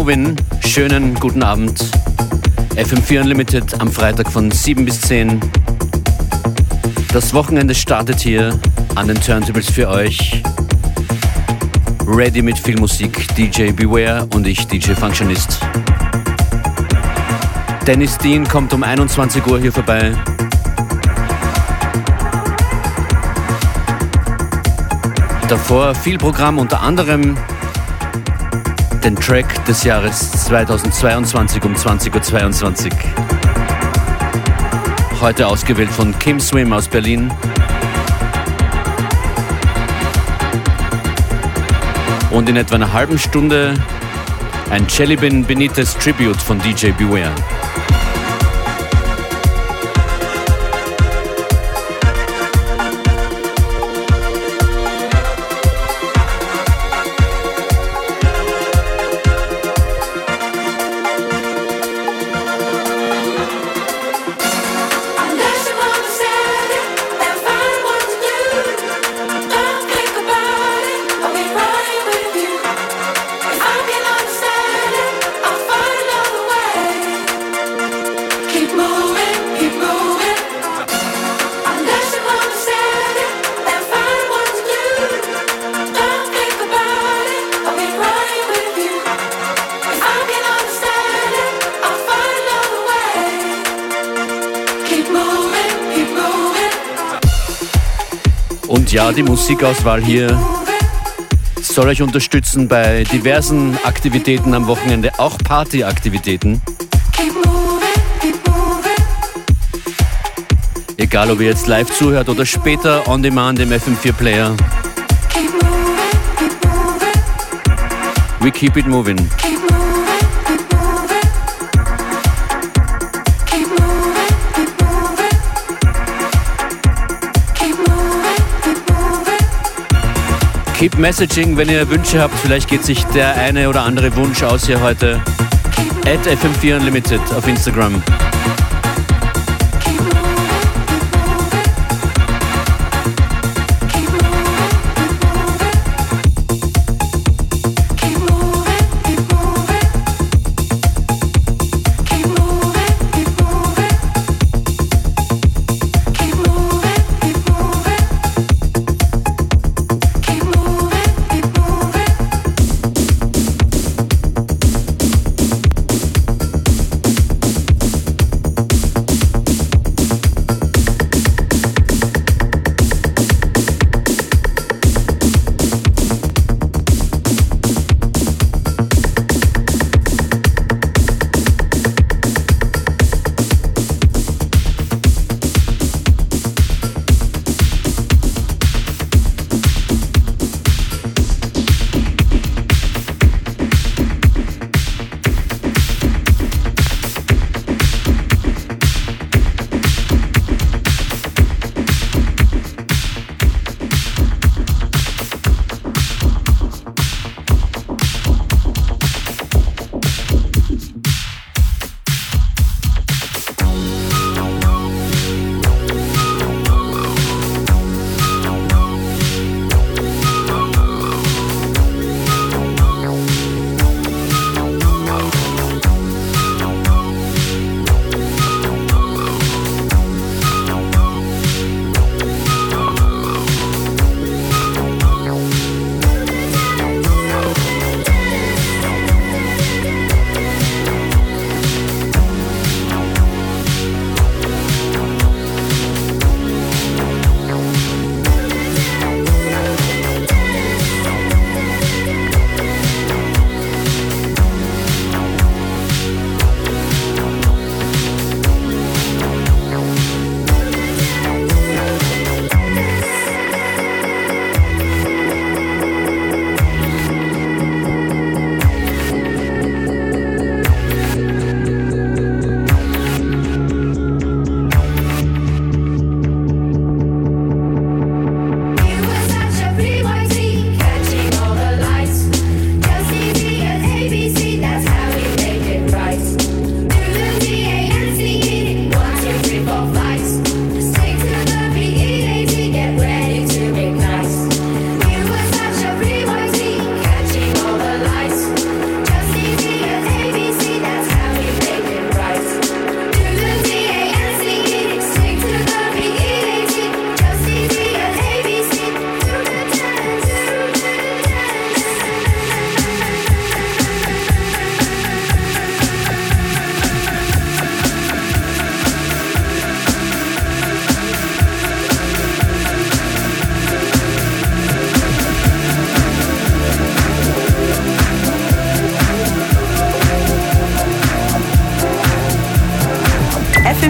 Keep moving. Schönen guten Abend. FM4 Unlimited am Freitag von 7 bis 10. Das Wochenende startet hier an den Turntables für euch. Ready mit viel Musik, DJ Beware und ich, DJ Functionist. Dennis Dean kommt um 21 Uhr hier vorbei. Davor viel Programm, unter anderem den Track des Jahres 2022 um 20.22 Uhr. Heute ausgewählt von Kim Swim aus Berlin. Und in etwa einer halben Stunde ein Chelibin Benitez Tribute von DJ Beware. Ja, die Musikauswahl hier soll euch unterstützen bei diversen Aktivitäten am Wochenende, auch Partyaktivitäten. Egal ob ihr jetzt live zuhört oder später on demand im FM4 Player. We keep it moving. Keep Messaging, wenn ihr Wünsche habt. Vielleicht geht sich der eine oder andere Wunsch aus hier heute. At FM4 Unlimited auf Instagram.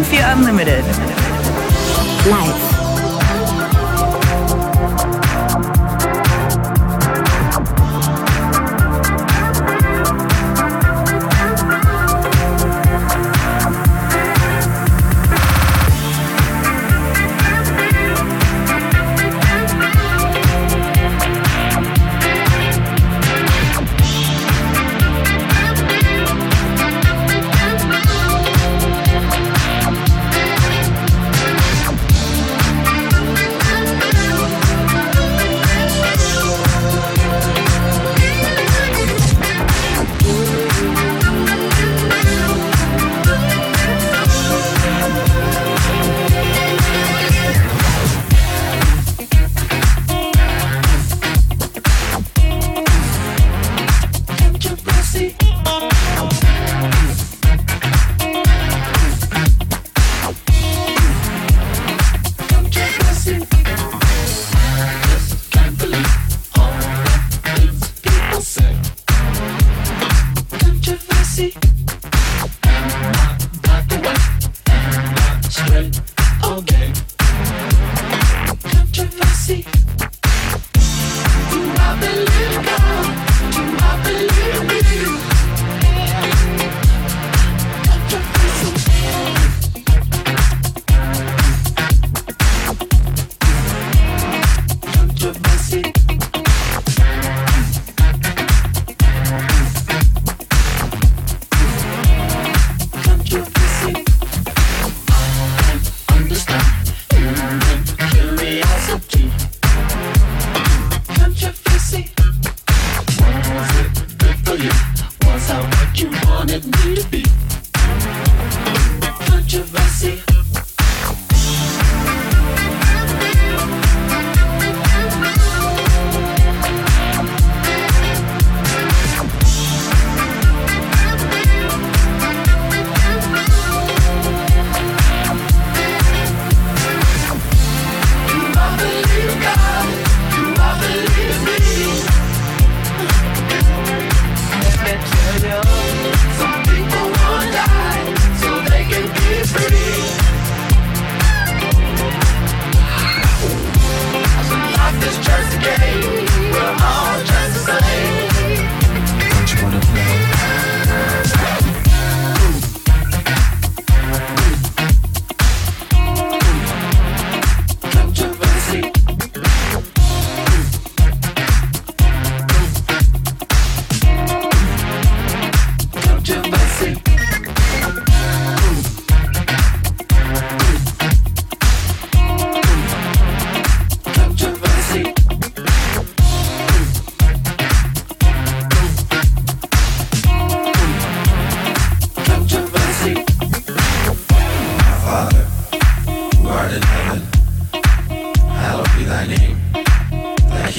FM4 Unlimited.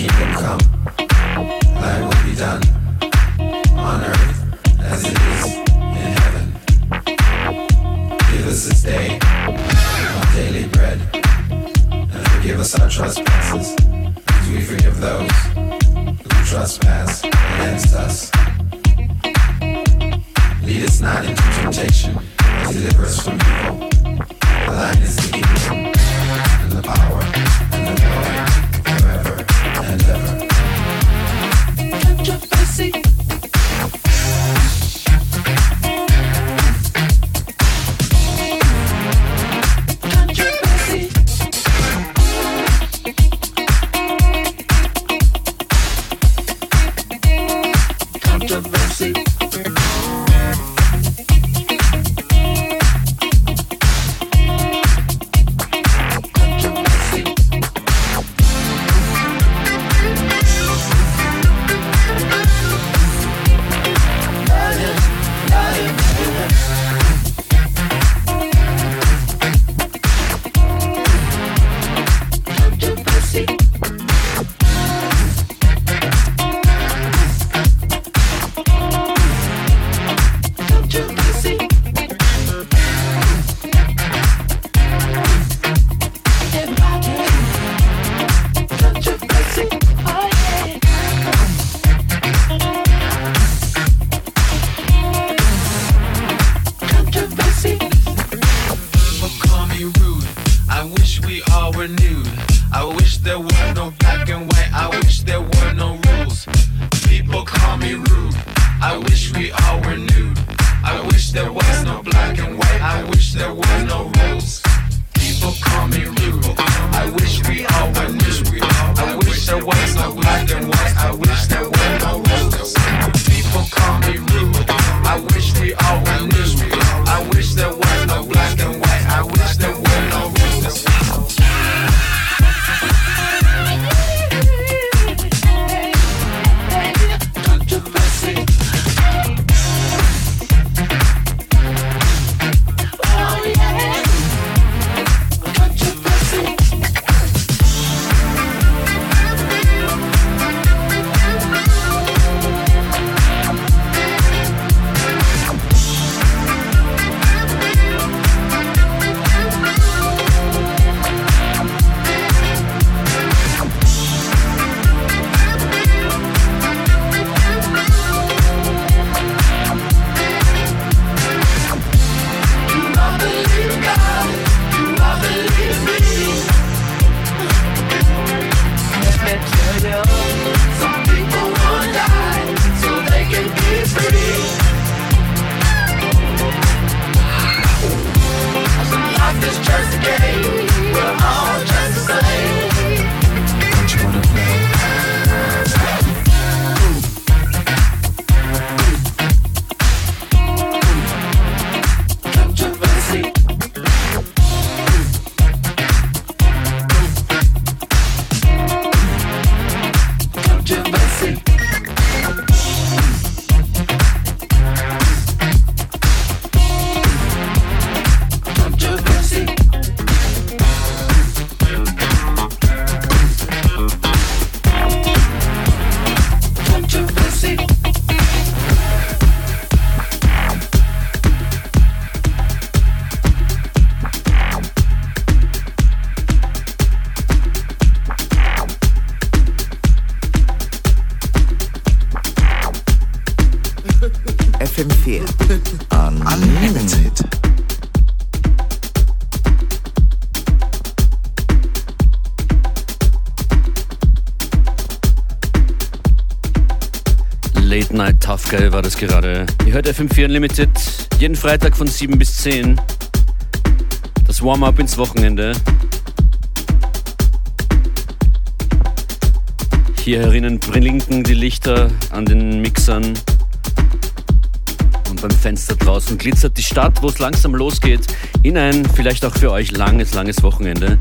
she can come. wish we all were nude. I wish there were no black and white. I wish there were no rules. People call me rude. I wish we all were nude. I wish there was no black and white. I wish there were no rules. People call me rude. I wish we all were nude. I wish there was no black and white. I wish there were no rules. People call me rude. I wish we all were nude. I wish there was no black and white. I wish there Guy war das gerade. Ihr hört FM4 Unlimited jeden Freitag von 7 bis 10. Das Warm-up ins Wochenende. Hier herinnen blinken die Lichter an den Mixern. Und beim Fenster draußen glitzert die Stadt, wo es langsam losgeht, in ein vielleicht auch für euch langes, langes Wochenende.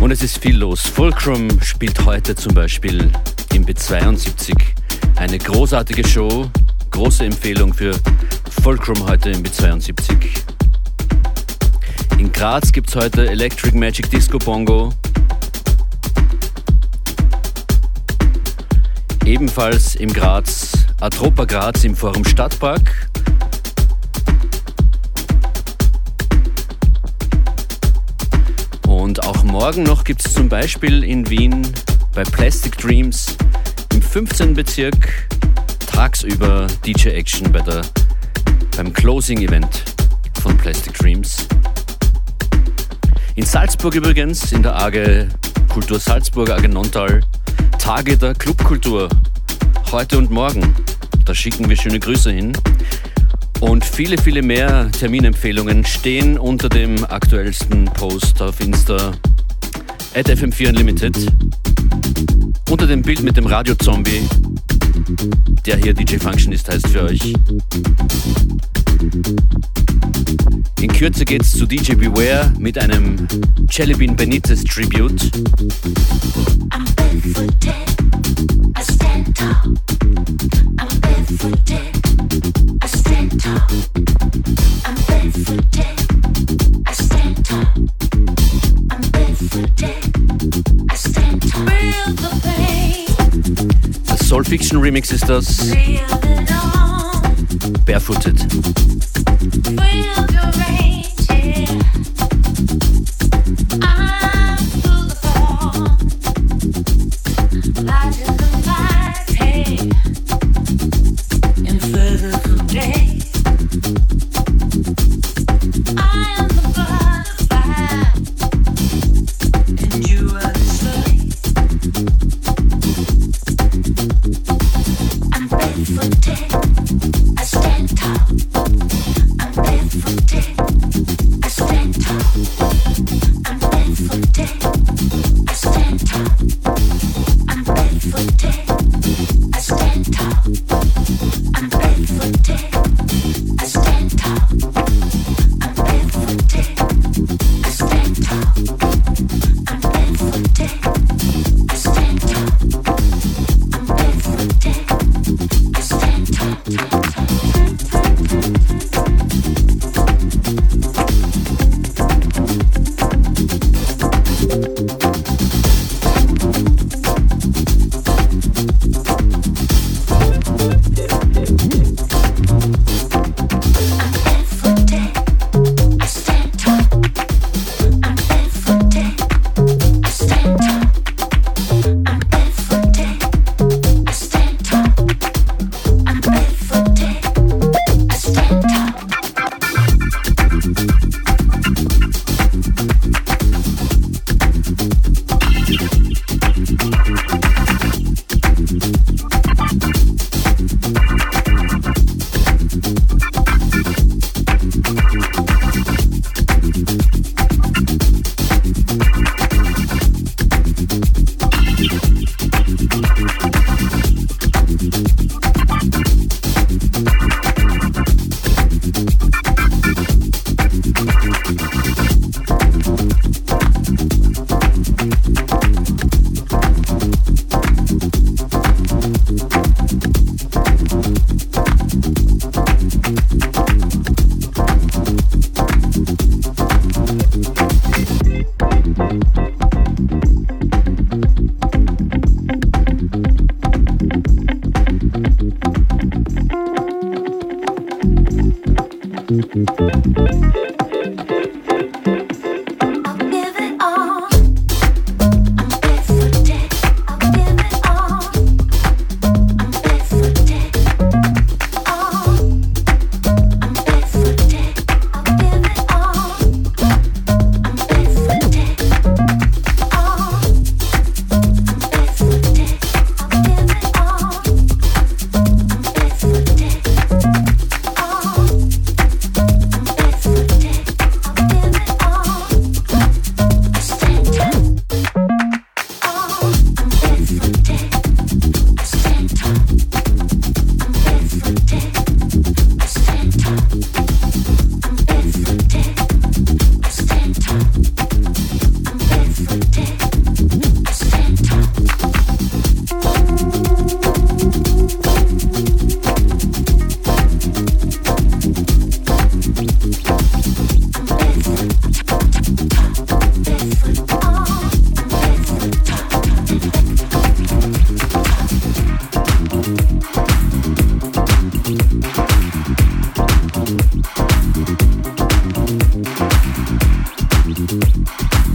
Und es ist viel los. Fulcrum spielt heute zum Beispiel im B72 eine großartige Show. Große Empfehlung für Fulcrum heute im B72. In Graz gibt es heute Electric Magic Disco Bongo. Ebenfalls im Graz, Atropa Graz im Forum Stadtpark. Und auch morgen noch gibt es zum Beispiel in Wien bei Plastic Dreams 15. Bezirk tagsüber DJ Action bei der, beim Closing Event von Plastic Dreams. In Salzburg übrigens, in der AG Kultur Salzburg, AG Nontal, Tage der Clubkultur. Heute und morgen. Da schicken wir schöne Grüße hin. Und viele, viele mehr Terminempfehlungen stehen unter dem aktuellsten Post auf Insta at FM4 Unlimited. Unter dem Bild mit dem Radio-Zombie, der hier DJ Functionist heißt für euch. In Kürze geht's zu DJ Beware mit einem Jellybean Benitez Tribute. I'm barefooted, I stand tall. I'm barefooted, Soul Fiction Remix ist das. Barefooted.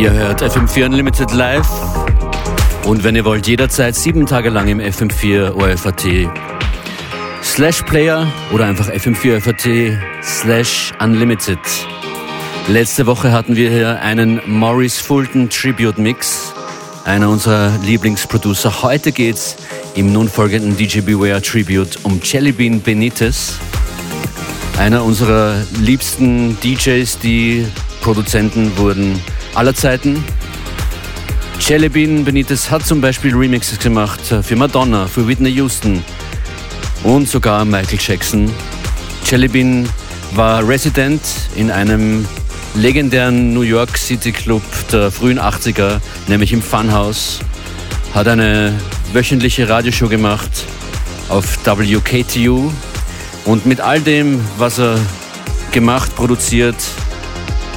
Ihr hört FM4 Unlimited live und wenn ihr wollt, jederzeit sieben Tage lang im FM4 OFAT slash Player oder einfach FM4 OFAT slash Unlimited. Letzte Woche hatten wir hier einen Maurice Fulton Tribute Mix, einer unserer Lieblingsproducer. Heute geht's im nun folgenden DJ Beware Tribute um Jellybean Benitez, einer unserer liebsten DJs, die Produzenten wurden aller Zeiten. Jellybean Benitez hat zum Beispiel Remixes gemacht für Madonna, für Whitney Houston und sogar Michael Jackson. Jellybean war Resident in einem legendären New York City Club der frühen 80er, nämlich im Funhouse. Hat eine wöchentliche Radioshow gemacht auf WKTU und mit all dem, was er gemacht, produziert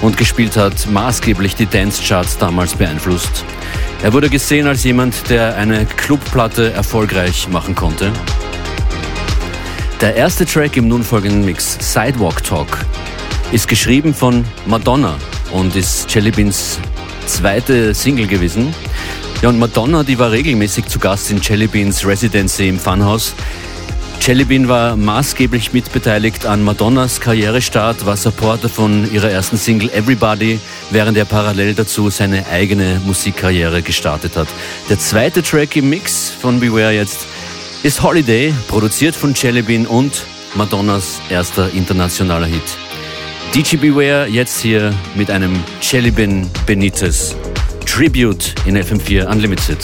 und gespielt hat, maßgeblich die Dance-Charts damals beeinflusst. Er wurde gesehen als jemand, der eine Clubplatte erfolgreich machen konnte. Der erste Track im nun folgenden Mix, Sidewalk Talk, ist geschrieben von Madonna und ist Jellybeans zweite Single gewesen. Ja, und Madonna, die war regelmäßig zu Gast in Jellybeans Residency im Funhouse. Jellybean war maßgeblich mitbeteiligt an Madonnas Karrierestart, war Supporter von ihrer ersten Single Everybody, während er parallel dazu seine eigene Musikkarriere gestartet hat. Der zweite Track im Mix von Beware jetzt ist Holiday, produziert von Jellybean und Madonnas erster internationaler Hit. DJ Beware jetzt hier mit einem Jellybean Benitez Tribute in FM4 Unlimited.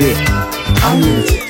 フェアんですよ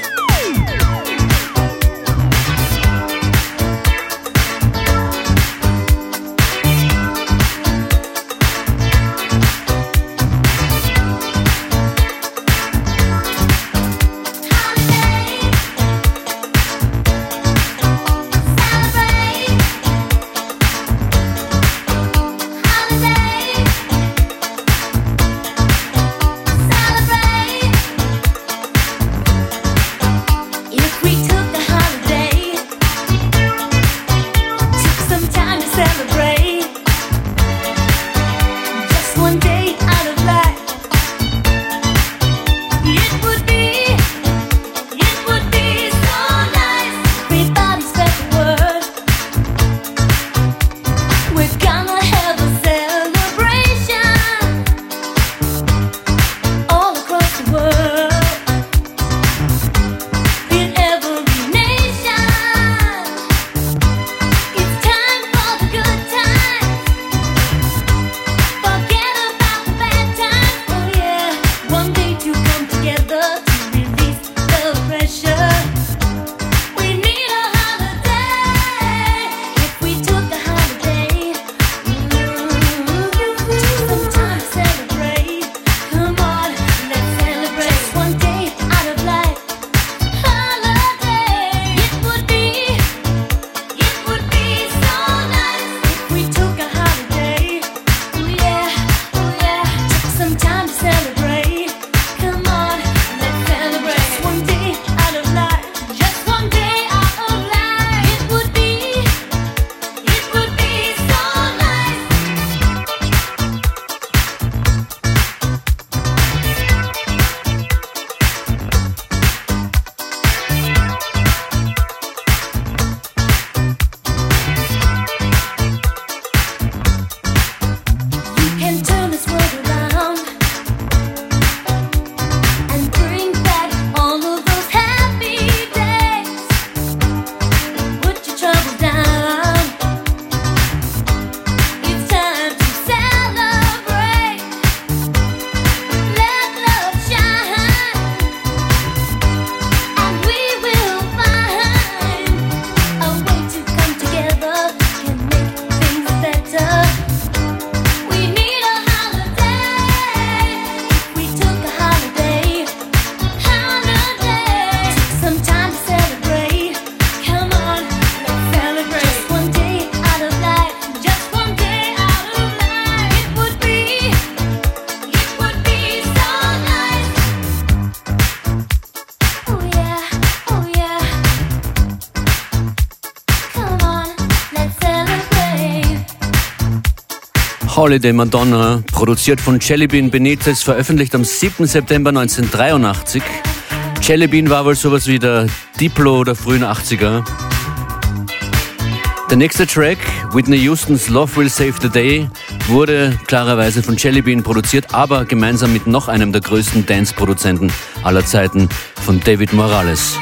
Holiday Madonna, produziert von Jellybean Benitez, veröffentlicht am 7. September 1983. Jellybean war wohl sowas wie der Diplo der frühen 80er. Der nächste Track, Whitney Houstons Love Will Save the Day, wurde klarerweise von Jellybean produziert, aber gemeinsam mit noch einem der größten Dance-Produzenten aller Zeiten, von David Morales.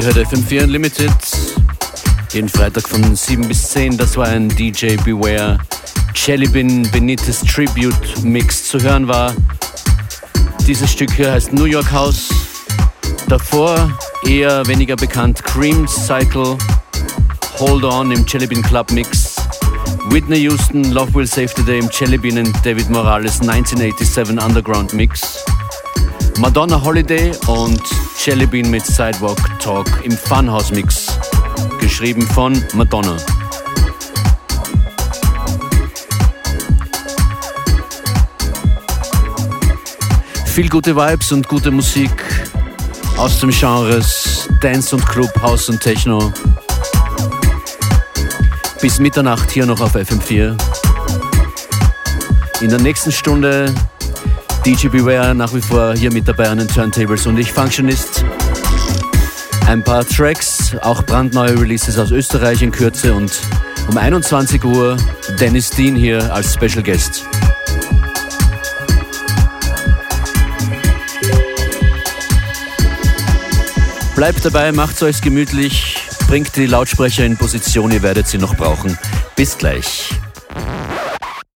Ihr hört FM4 Unlimited. Jeden Freitag von 7 bis 10. Das war ein DJ Beware Chelibin Benitez Tribute Mix zu hören war. Dieses Stück hier heißt New York House. Davor eher weniger bekannt Cream Cycle Hold On im Chelibin Club Mix. Whitney Houston Love Will Save the Day im Chelibin und David Morales 1987 Underground Mix. Madonna Holiday und Jellybean mit Sidewalk Talk im Funhouse Mix. Geschrieben von Madonna. Viel gute Vibes und gute Musik aus dem Genres Dance und Club, House und Techno. Bis Mitternacht hier noch auf FM4. In der nächsten Stunde DJ Beware nach wie vor hier mit dabei an den Turntables und ich Functionist. Ein paar Tracks, auch brandneue Releases aus Österreich in Kürze und um 21 Uhr Dennis Dean hier als Special Guest. Bleibt dabei, macht's euch gemütlich, bringt die Lautsprecher in Position, ihr werdet sie noch brauchen. Bis gleich.